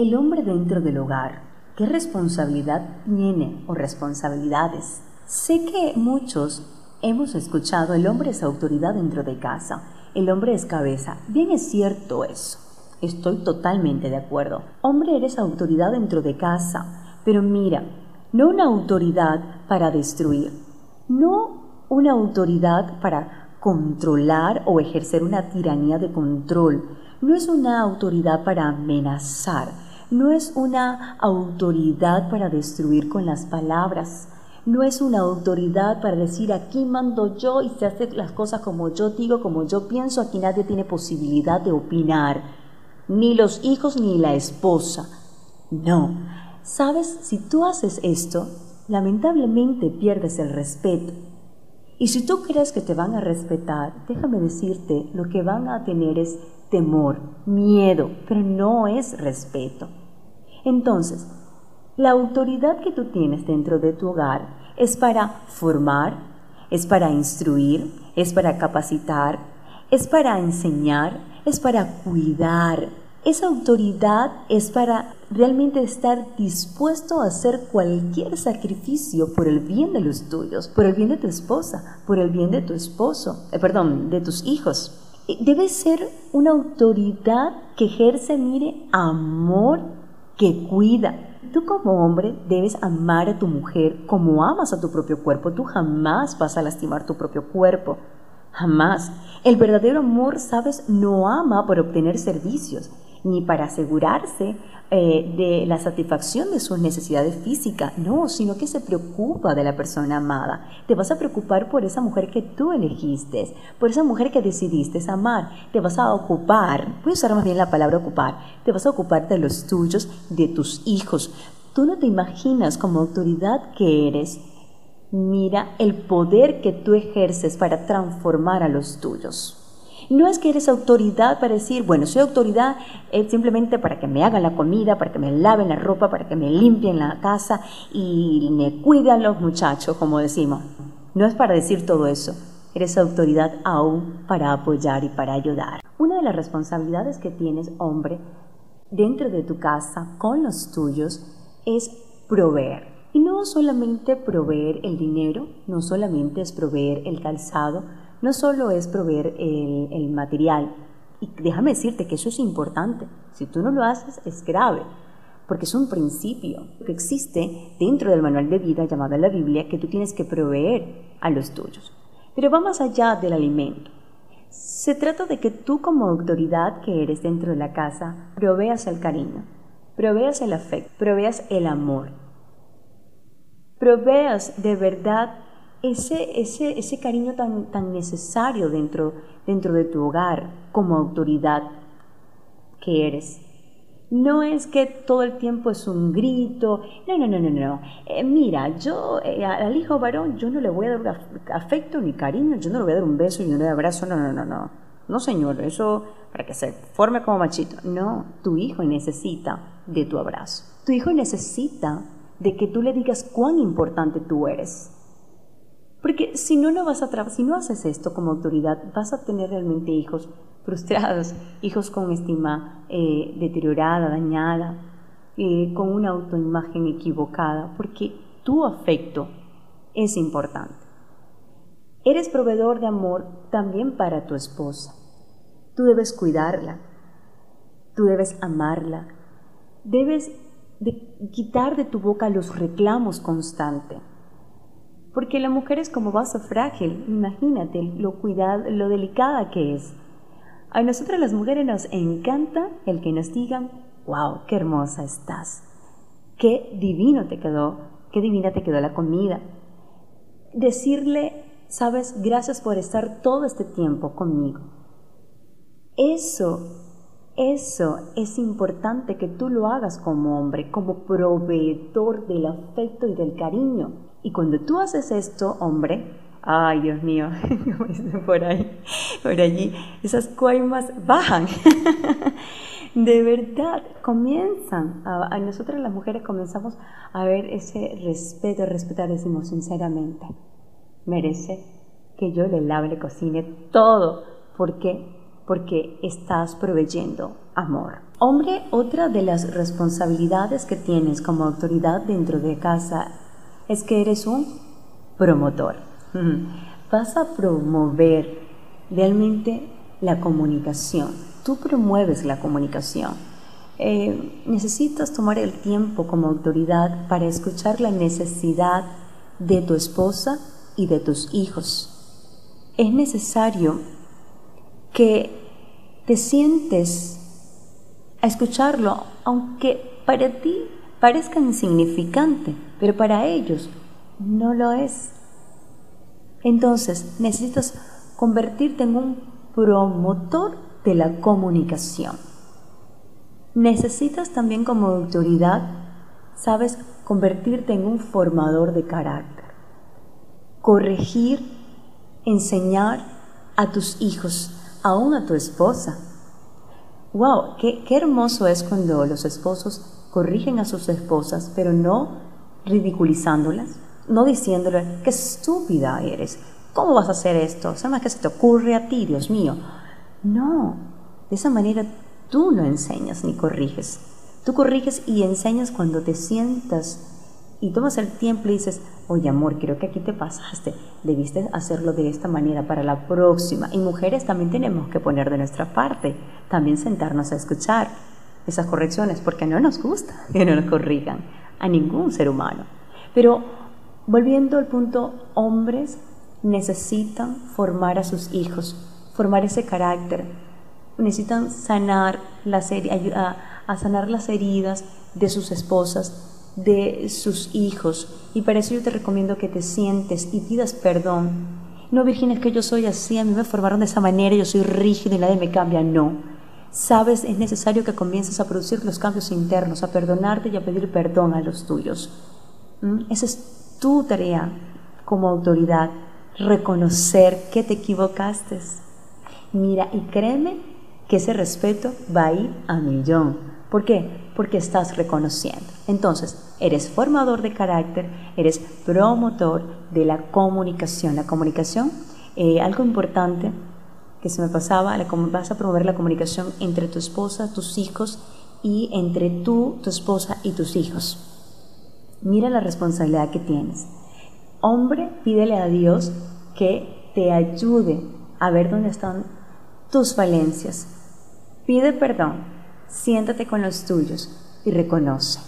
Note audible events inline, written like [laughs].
El hombre dentro del hogar, ¿qué responsabilidad tiene o responsabilidades? Sé que muchos hemos escuchado el hombre es autoridad dentro de casa, el hombre es cabeza. Bien es cierto eso. Estoy totalmente de acuerdo. Hombre eres autoridad dentro de casa, pero mira, no una autoridad para destruir, no una autoridad para controlar o ejercer una tiranía de control, no es una autoridad para amenazar, no es una autoridad para destruir con las palabras, no es una autoridad para decir aquí mando yo y se hacen las cosas como yo digo, como yo pienso, aquí nadie tiene posibilidad de opinar, ni los hijos ni la esposa. No, sabes, si tú haces esto, lamentablemente pierdes el respeto. Y si tú crees que te van a respetar, déjame decirte, lo que van a tener es temor, miedo, pero no es respeto. Entonces, la autoridad que tú tienes dentro de tu hogar es para formar, es para instruir, es para capacitar, es para enseñar, es para cuidar. Esa autoridad es para realmente estar dispuesto a hacer cualquier sacrificio por el bien de los tuyos, por el bien de tu esposa, por el bien de tu esposo, eh, perdón, de tus hijos. Debe ser una autoridad que ejerce, mire, amor que cuida. Tú como hombre debes amar a tu mujer como amas a tu propio cuerpo. Tú jamás vas a lastimar tu propio cuerpo. Jamás. El verdadero amor, sabes, no ama por obtener servicios ni para asegurarse eh, de la satisfacción de sus necesidades físicas, no, sino que se preocupa de la persona amada. Te vas a preocupar por esa mujer que tú elegiste, por esa mujer que decidiste amar. Te vas a ocupar, voy a usar más bien la palabra ocupar, te vas a ocupar de los tuyos, de tus hijos. Tú no te imaginas como autoridad que eres. Mira el poder que tú ejerces para transformar a los tuyos. No es que eres autoridad para decir, bueno, soy autoridad eh, simplemente para que me hagan la comida, para que me laven la ropa, para que me limpien la casa y me cuiden los muchachos, como decimos. No es para decir todo eso. Eres autoridad aún para apoyar y para ayudar. Una de las responsabilidades que tienes, hombre, dentro de tu casa, con los tuyos, es proveer. Y no solamente proveer el dinero, no solamente es proveer el calzado, no solo es proveer el, material, y déjame decirte que eso es importante, si tú no lo haces es grave, porque es un principio que existe dentro del manual de vida llamado la Biblia que tú tienes que proveer a los tuyos. Pero va más allá del alimento. Se trata de que tú como autoridad que eres dentro de la casa proveas el cariño, proveas el afecto, proveas el amor, proveas de verdad ese, ese, ese cariño tan, tan necesario dentro, dentro de tu hogar como autoridad que eres. No es que todo el tiempo es un grito, no, no, no, no, no. Eh, mira, yo eh, al hijo varón yo no le voy a dar afecto ni cariño, yo no le voy a dar un beso y no le doy abrazo, no, no, no, no. No, señor, eso para que se forme como machito. No, tu hijo necesita de tu abrazo. Tu hijo necesita de que tú le digas cuán importante tú eres. Porque si no, no vas a si no haces esto como autoridad, vas a tener realmente hijos frustrados, hijos con estima eh, deteriorada, dañada, eh, con una autoimagen equivocada, porque tu afecto es importante. Eres proveedor de amor también para tu esposa. Tú debes cuidarla, tú debes amarla, debes quitar de tu boca los reclamos constantes porque la mujer es como vaso frágil, imagínate lo cuidado, lo delicada que es. A nosotras las mujeres nos encanta el que nos digan, wow, qué hermosa estás, qué divino te quedó, qué divina te quedó la comida. Decirle, sabes, gracias por estar todo este tiempo conmigo. Eso, eso es importante que tú lo hagas como hombre, como proveedor del afecto y del cariño. Y cuando tú haces esto, hombre, ay Dios mío, [laughs] por ahí, por allí, esas coimas bajan. [laughs] de verdad, comienzan, a, nosotras las mujeres comenzamos a ver ese respeto, respetar, decimos sinceramente, merece que yo le lave, le cocine todo. ¿Por qué? Porque estás proveyendo amor. Hombre, otra de las responsabilidades que tienes como autoridad dentro de casa es que eres un promotor. Vas a promover realmente la comunicación. Tú promueves la comunicación. Eh, necesitas tomar el tiempo como autoridad para escuchar la necesidad de tu esposa y de tus hijos. Es necesario que te sientes a escucharlo, aunque para ti parezca insignificante, pero para ellos no lo es. Entonces necesitas convertirte en un promotor de la comunicación. Necesitas también como autoridad, sabes, convertirte en un formador de carácter. Corregir, enseñar a tus hijos, aún a tu esposa. ¡Wow! Qué, qué hermoso es cuando los esposos corrigen a sus esposas, pero no ridiculizándolas, no diciéndoles, qué estúpida eres, ¿cómo vas a hacer esto? ¿Sabes qué se te ocurre a ti, Dios mío? No, de esa manera tú no enseñas ni corriges. Tú corriges y enseñas cuando te sientas y tomas el tiempo y dices, oye amor, creo que aquí te pasaste, debiste hacerlo de esta manera para la próxima. Y mujeres también tenemos que poner de nuestra parte, también sentarnos a escuchar esas correcciones, porque no nos gusta que no nos corrijan a ningún ser humano. Pero volviendo al punto, hombres necesitan formar a sus hijos, formar ese carácter, necesitan sanar las a, a sanar las heridas de sus esposas, de sus hijos. Y para eso yo te recomiendo que te sientes y pidas perdón. No, Virginia, es que yo soy así, a mí me formaron de esa manera, yo soy rígido y nadie me cambia. No. Sabes, es necesario que comiences a producir los cambios internos, a perdonarte y a pedir perdón a los tuyos. ¿Mm? Esa es tu tarea como autoridad, reconocer que te equivocaste. Mira, y créeme que ese respeto va a ir a millón. ¿Por qué? Porque estás reconociendo. Entonces, eres formador de carácter, eres promotor de la comunicación. La comunicación, eh, algo importante que se me pasaba, vas a promover la comunicación entre tu esposa, tus hijos y entre tú, tu esposa y tus hijos. Mira la responsabilidad que tienes. Hombre, pídele a Dios que te ayude a ver dónde están tus falencias. Pide perdón, siéntate con los tuyos y reconoce.